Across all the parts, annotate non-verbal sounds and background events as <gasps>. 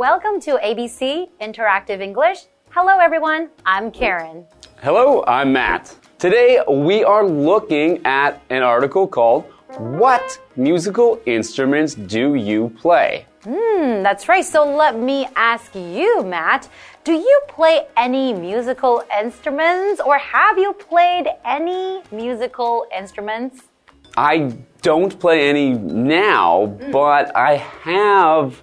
Welcome to ABC Interactive English. Hello, everyone. I'm Karen. Hello, I'm Matt. Today we are looking at an article called What Musical Instruments Do You Play? Hmm, that's right. So let me ask you, Matt. Do you play any musical instruments or have you played any musical instruments? I don't play any now, but I have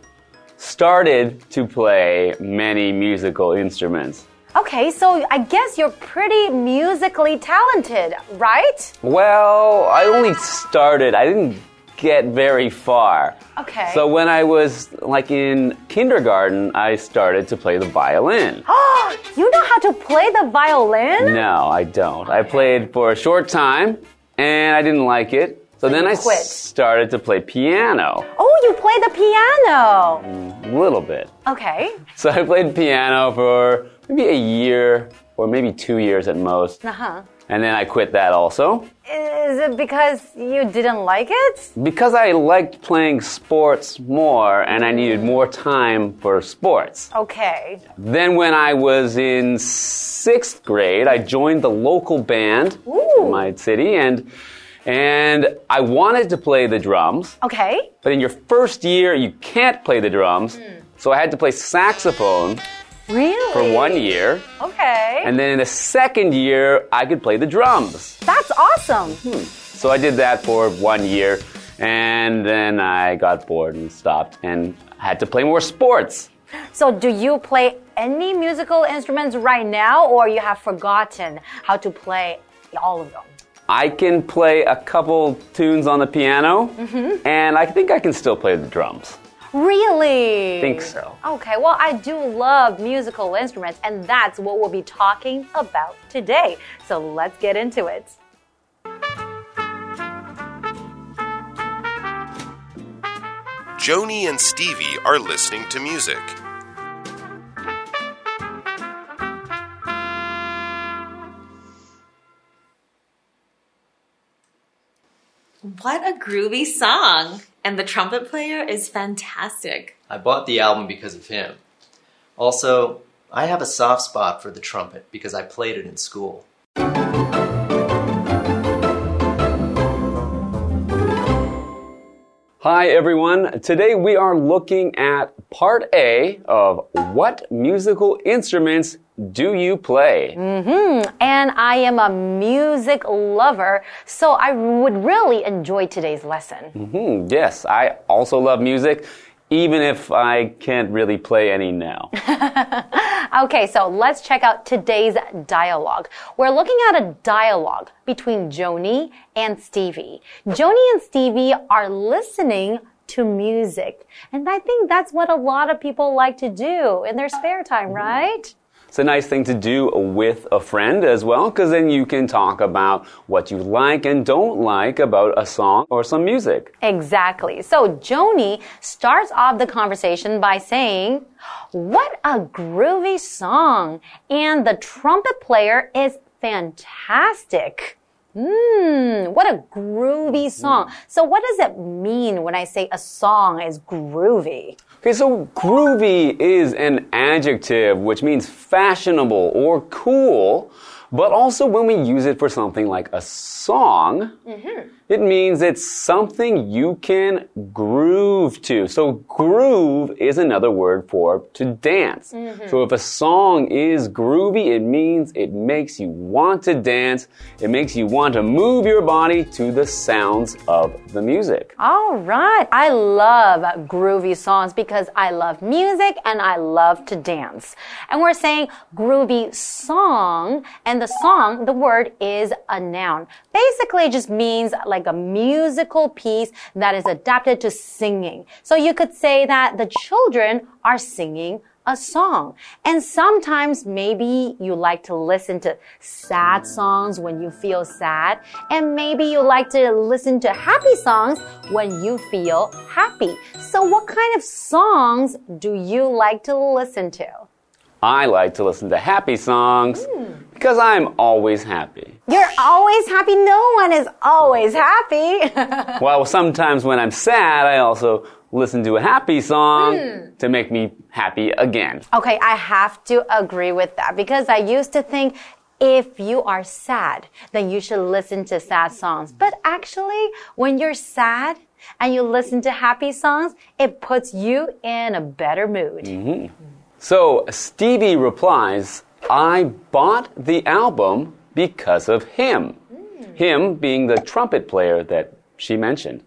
started to play many musical instruments. Okay, so I guess you're pretty musically talented, right? Well, I only started, I didn't get very far. Okay. So when I was like in kindergarten, I started to play the violin. Oh, <gasps> you know how to play the violin? No, I don't. I played for a short time and I didn't like it. So, then I quit. started to play piano Oh, you play the piano. a little bit. Okay. <laughs> So I played piano for maybe a year or maybe two years at most. Uh huh. And then I quit that also Is it because you didn't like it? because I liked playing sports more and I needed more time for sports. Okay. Then when I was in sixth grade, I joined the local band Ooh. in my city and and I wanted to play the drums. Okay. But in your first year, you can't play the drums. So I had to play saxophone Really? for one year. Okay. And then in the second year, I could play the drums. That's awesome. Hmm. So I did that for one year. And then I got bored and stopped and had to play more sports. So, do you play any musical instruments right now, or you have forgotten how to play all of them? I can play a couple tunes on the piano, mm-hmm. and I think I can still play the drums. Really? Think so. Okay, well, I do love musical instruments, and that's what we'll be talking about today. So, let's get into it. Joni and Stevie are listening to music. What a groovy song! And the trumpet player is fantastic. I bought the album because of him. Also, I have a soft spot for the trumpet because I played it in school. Hi, everyone. Today we are looking at part A of What Musical Instruments Do You Play? Mm-hmm. And I am a music lover, so I would really enjoy today's lesson. Mm-hmm. yes, I also love music, even if I can't really play any now. <laughs> Okay, so let's check out today's dialogue. We're looking at a dialogue between Joni and Stevie. Joni and Stevie are listening to music. And I think that's what a lot of people like to do in their spare time, right? It's a nice thing to do with a friend as well, because then you can talk about what you like and don't like about a song or some music. Exactly. So Joni starts off the conversation by saying, What a groovy song! And the trumpet player is fantastic. Mmm, what a groovy song. So what does it mean when I say a song is groovy? Okay, so groovy is an adjective which means fashionable or cool, but also when we use it for something like a song, mm-hmm. it means it's something you can groove to. So groove is another word for to dance. Mm-hmm. So if a song is groovy, it means it makes you want to dance. It makes you want to move your body to the sounds of the music. All right. I love groovy songs because I love music and I love to dance. And we're saying groovy song, and the song, the word is a noun. Basically, it just means like a musical piece that is adapted to singing. So you could say that the children are singing a song. And sometimes maybe you like to listen to sad songs when you feel sad. And maybe you like to listen to happy songs when you feel happy. So what kind of songs do you like to listen to? I like to listen to happy songs hmm. because I'm always happy. You're always happy. No one is always happy. <laughs> Well, sometimes when I'm sad, I also listen to a happy song hmm. to make me happy again. okay, I have to agree with that because I used to think if you are sad, then you should listen to sad songs. But actually, when you're sad and you listen to happy songs, it puts you in a better mood. Mm-hmm. So Stevie replies, I bought the album because of him. Him being the trumpet player that she mentioned.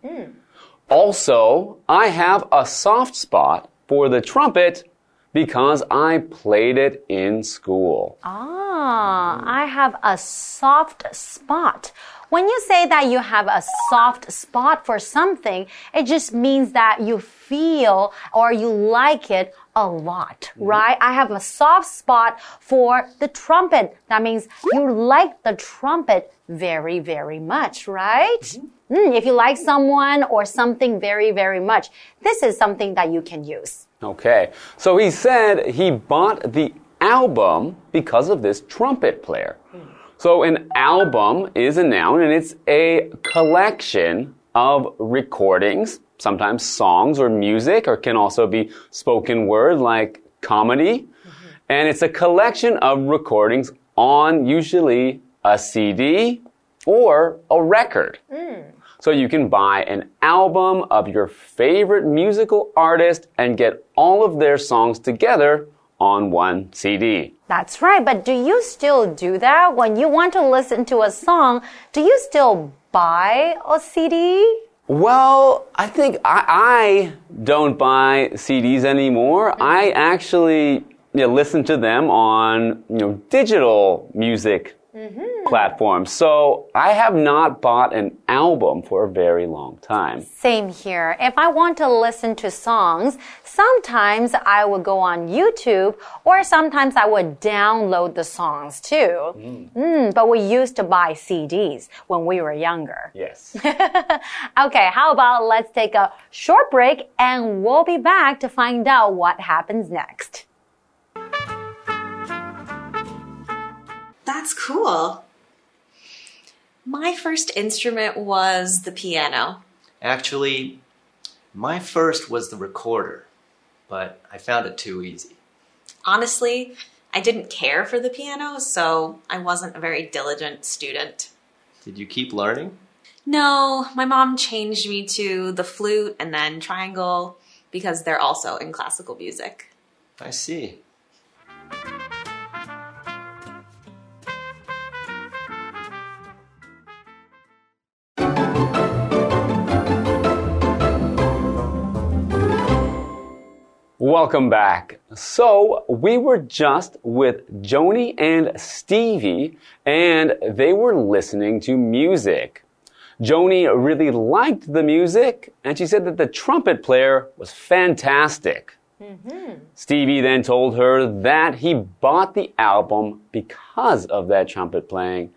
Also, I have a soft spot for the trumpet because I played it in school. Ah, I have a soft spot. When you say that you have a soft spot for something, it just means that you feel or you like it a lot, mm-hmm. right? I have a soft spot for the trumpet. That means you like the trumpet very, very much, right? Mm-hmm. Mm, if you like someone or something very, very much, this is something that you can use. Okay, so he said he bought the album because of this trumpet player. Mm. So an album is a noun and it's a collection of recordings, sometimes songs or music, or can also be spoken word like comedy. Mm-hmm. And it's a collection of recordings on usually a CD or a record. Mm. So you can buy an album of your favorite musical artist and get all of their songs together on one CD. That's right, but do you still do that? When you want to listen to a song, do you still buy a CD? Well, I think I, I don't buy CDs anymore. Mm-hmm. I actually you know, listen to them on you know digital music mm-hmm. platforms. So I have not bought an album for a very long time. Same here. If I want to listen to songs, sometimes I would go on YouTube or sometimes I would download the songs too. Mm, but we used to buy CDs when we were younger. Yes. <laughs> Okay, how about let's take a short break and we'll be back to find out what happens next. That's cool. My first instrument was the piano. Actually, my first was the recorder, but I found it too easy. Honestly, I didn't care for the piano, so I wasn't a very diligent student. Did you keep learning? No, my mom changed me to the flute and then triangle because they're also in classical music. I see. Welcome back. So, we were just with Joni and Stevie, and they were listening to music. Joni really liked the music, and she said that the trumpet player was fantastic. Mm-hmm. Stevie then told her that he bought the album because of that trumpet playing,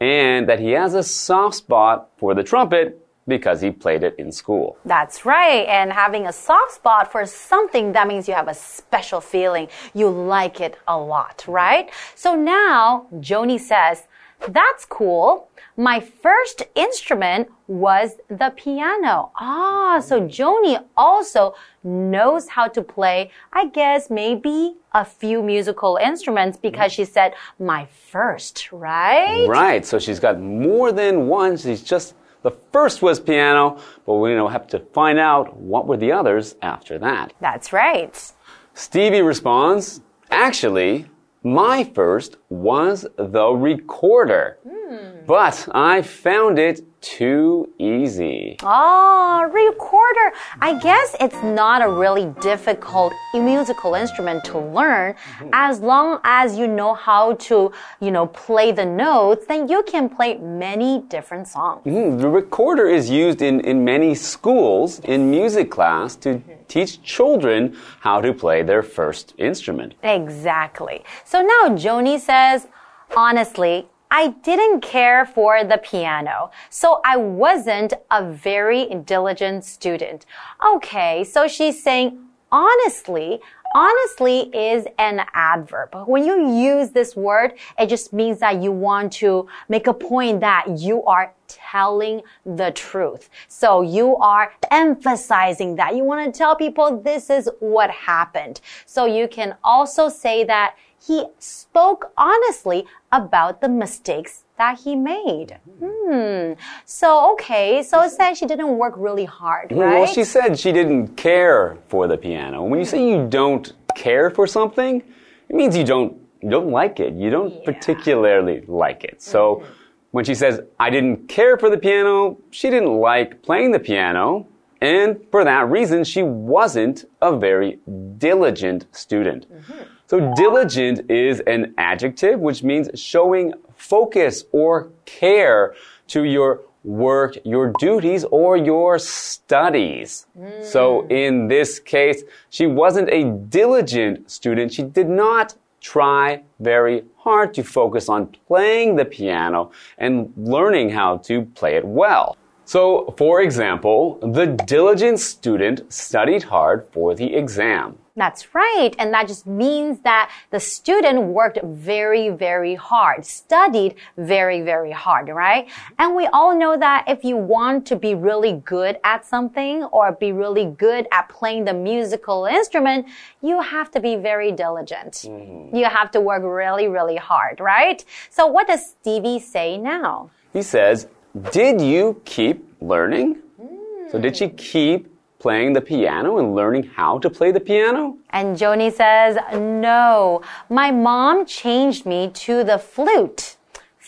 and that he has a soft spot for the trumpet because he played it in school. That's right. And having a soft spot for something, that means you have a special feeling. You like it a lot, right? So now Joni says, that's cool. My first instrument was the piano. Ah, so Joni also knows how to play, I guess, maybe a few musical instruments because she said, my first, right? Right, so she's got more than one. She's just, the first was piano, but we know, have to find out what were the others after that. That's right. Stevie responds, actually, my first was the recorder, hmm. but I found it too easy. Oh, recorder. I guess it's not a really difficult musical instrument to learn. Mm-hmm. As long as you know how to, you know, play the notes, then you can play many different songs. Mm, The recorder is used in, in many schools in music class to mm-hmm. teach children how to play their first instrument. Exactly. So now Joni says, honestly, I didn't care for the piano, so I wasn't a very diligent student. Okay, so she's saying, honestly, honestly is an adverb. When you use this word, it just means that you want to make a point that you are telling the truth. So you are emphasizing that. You want to tell people this is what happened. So you can also say that he spoke honestly about the mistakes that he made. Hmm. So, okay. So it said she didn't work really hard, right? Well, she said she didn't care for the piano. When you say you don't care for something, it means you don't you don't like it. You don't particularly like it. So when she says I didn't care for the piano, she didn't like playing the piano, and for that reason she wasn't a very diligent student. Mm-hmm. So diligent is an adjective which means showing focus or care to your work, your duties, or your studies. Mm. So in this case, she wasn't a diligent student. She did not try very hard to focus on playing the piano and learning how to play it well. So, for example, the diligent student studied hard for the exam. That's right. And that just means that the student worked very, very hard, studied very, very hard, right? And we all know that if you want to be really good at something or be really good at playing the musical instrument, you have to be very diligent. Mm-hmm. You have to work really, really hard, right? So what does Stevie say now? He says, Did you keep learning? So, did she keep playing the piano and learning how to play the piano? And Joni says, no, my mom changed me to the flute.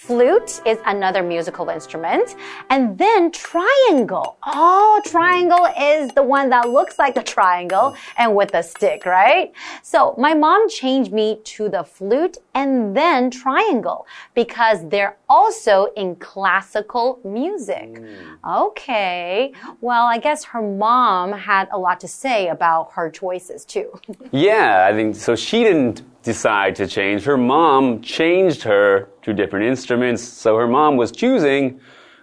Flute is another musical instrument. And then triangle. Oh, triangle is the one that looks like a triangle and with a stick, right? So my mom changed me to the flute and then triangle because they're also in classical music. Hmm. Okay. Well, I guess her mom had a lot to say about her choices too. <laughs> Yeah, I think so. She didn't decide to change. Her mom changed her to different instruments, so her mom was choosing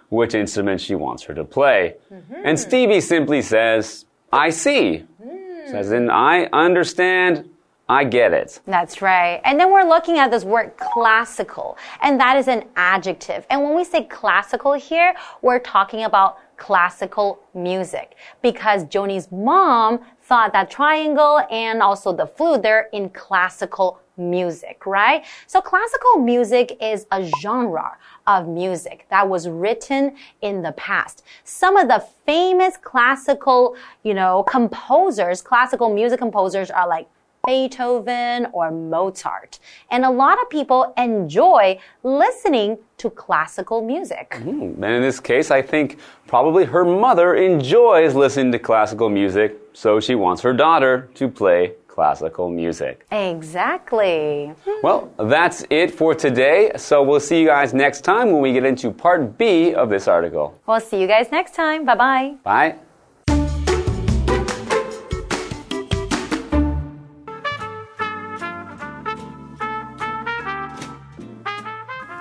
which instrument she wants her to play. Mm-hmm. And Stevie simply says, I see. Mm-hmm. Says in, I understand, I get it. That's right. And then we're looking at this word classical, and that is an adjective. And when we say classical here, we're talking about classical music because Joni's mom thought that triangle and also the flute, they're in classical music, right? So classical music is a genre of music that was written in the past. Some of the famous classical, you know, composers, classical music composers are like Beethoven or Mozart. And a lot of people enjoy listening to classical music. Hmm. And in this case, I think probably her mother enjoys listening to classical music, so she wants her daughter to play classical music. Exactly. Hmm. Well, that's it for today. So we'll see you guys next time when we get into part B of this article. We'll see you guys next time. Bye bye. Bye.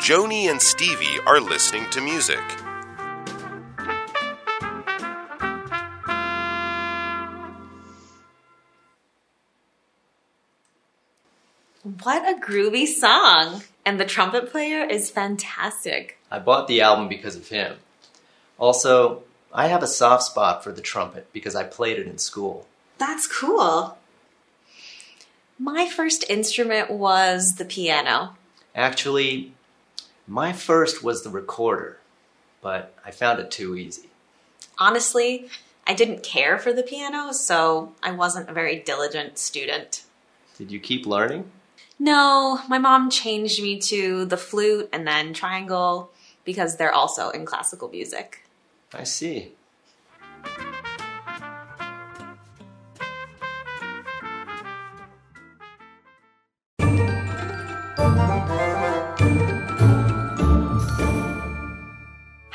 Joni and Stevie are listening to music. What a groovy song! And the trumpet player is fantastic. I bought the album because of him. Also, I have a soft spot for the trumpet because I played it in school. That's cool. My first instrument was the piano. Actually, my first was the recorder, but I found it too easy. Honestly, I didn't care for the piano, so I wasn't a very diligent student. Did you keep learning? No, my mom changed me to the flute and then triangle because they're also in classical music. I see.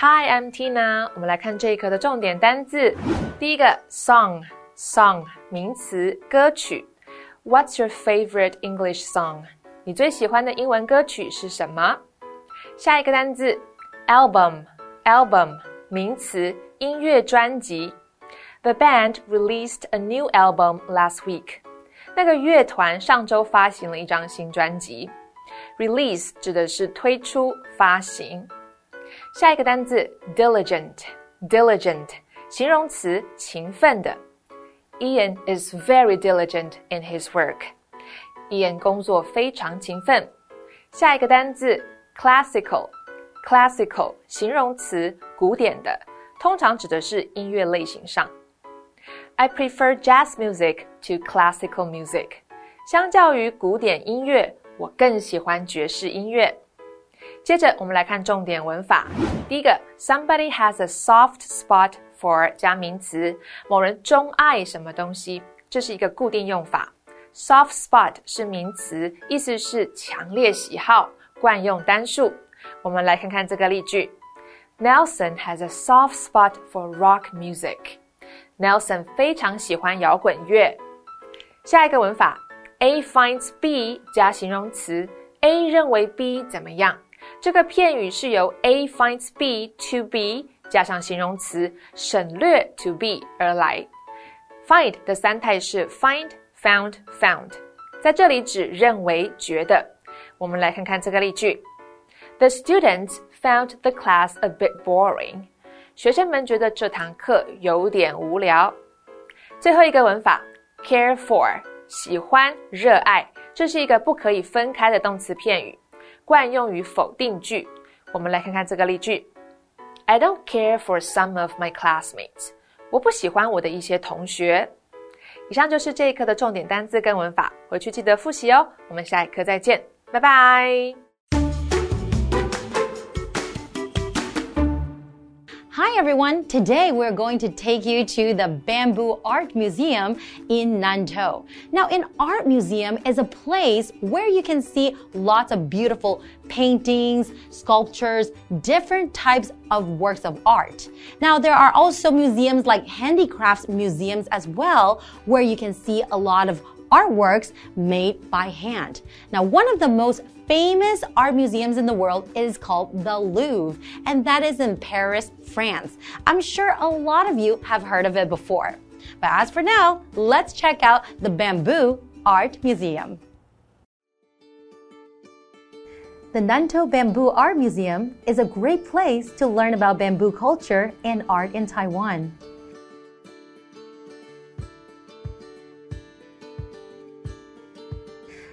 Hi, I'm Tina。我们来看这一课的重点单字。第一个，song，song 名词，歌曲。What's your favorite English song？你最喜欢的英文歌曲是什么？下一个单字，album，album 名词，音乐专辑。The band released a new album last week。那个乐团上周发行了一张新专辑。Release 指的是推出、发行。下一个单字 diligent，diligent 形容词，勤奋的。Ian is very diligent in his work. Ian 工作非常勤奋。下一个单字 classical，classical 形容词，古典的，通常指的是音乐类型上。I prefer jazz music to classical music. 相较于古典音乐，我更喜欢爵士音乐。 接着，我们来看重点文法。第一个，somebody has a soft spot for 加名词，某人钟爱什么东西，这是一个固定用法。soft spot 是名词，意思是强烈喜好，惯用单数。我们来看看这个例句：Nelson has a soft spot for rock music. Nelson 非常喜欢摇滚乐。下一个文法，A finds B 加形容词，A 认为 B 怎么样？这个片语是由 A finds B to be 加上形容词省略 to be 而来。Find 的三态是 find、found、found，在这里指认为、觉得。我们来看看这个例句：The students found the class a bit boring. 学生们觉得这堂课有点无聊。最后一个文法，care for，喜欢、热爱，这是一个不可以分开的动词片语，惯用于否定句。我们来看看这个例句：I don't care for some of my classmates。我不喜欢我的一些同学。以上就是这一课的重点单词跟文法，回去记得复习哦。我们下一课再见，拜拜。Everyone! Today we're going to take you to the Bamboo Art Museum in Nantou. Now, an art museum is a place where you can see lots of beautiful paintings, sculptures, different types of works of art. Now, there are also museums like handicrafts museums as well, where you can see a lot of artworks made by hand. Now, one of the most famous art museums in the world is called the Louvre, and that is in Paris, France. I'm sure a lot of you have heard of it before. But as for now, let's check out the Bamboo Art Museum. The Nantou Bamboo Art Museum is a great place to learn about bamboo culture and art in Taiwan.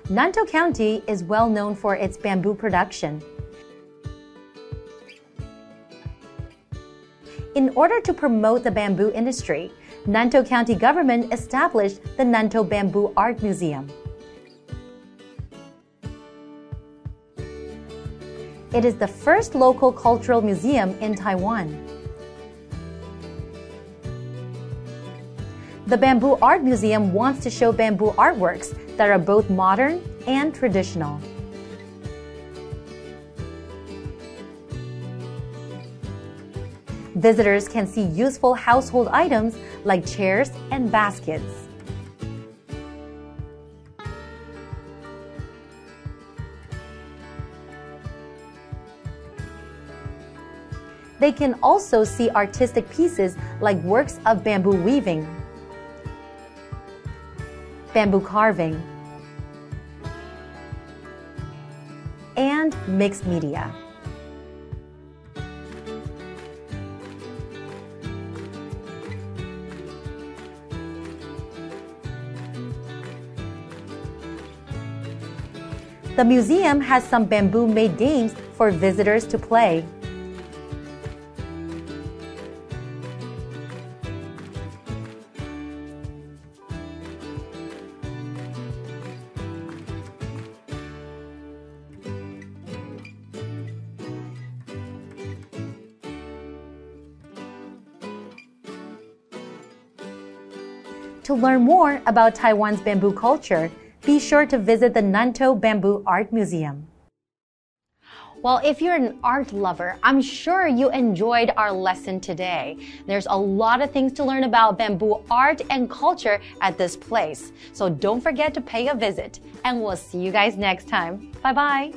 Nantou County is well known for its bamboo production. In order to promote the bamboo industry, Nantou County government established the Nantou Bamboo Art Museum. It is the first local cultural museum in Taiwan. The Bamboo Art Museum wants to show bamboo artworks that are both modern and traditional. Visitors can see useful household items like chairs and baskets. They can also see artistic pieces like works of bamboo weaving, bamboo carving, and mixed media. The museum has some bamboo made games for visitors to play. To learn more about Taiwan's bamboo culture, be sure to visit the Nantou Bamboo Art Museum. Well, if you're an art lover, I'm sure you enjoyed our lesson today. There's a lot of things to learn about bamboo art and culture at this place. So don't forget to pay a visit. And we'll see you guys next time. Bye bye.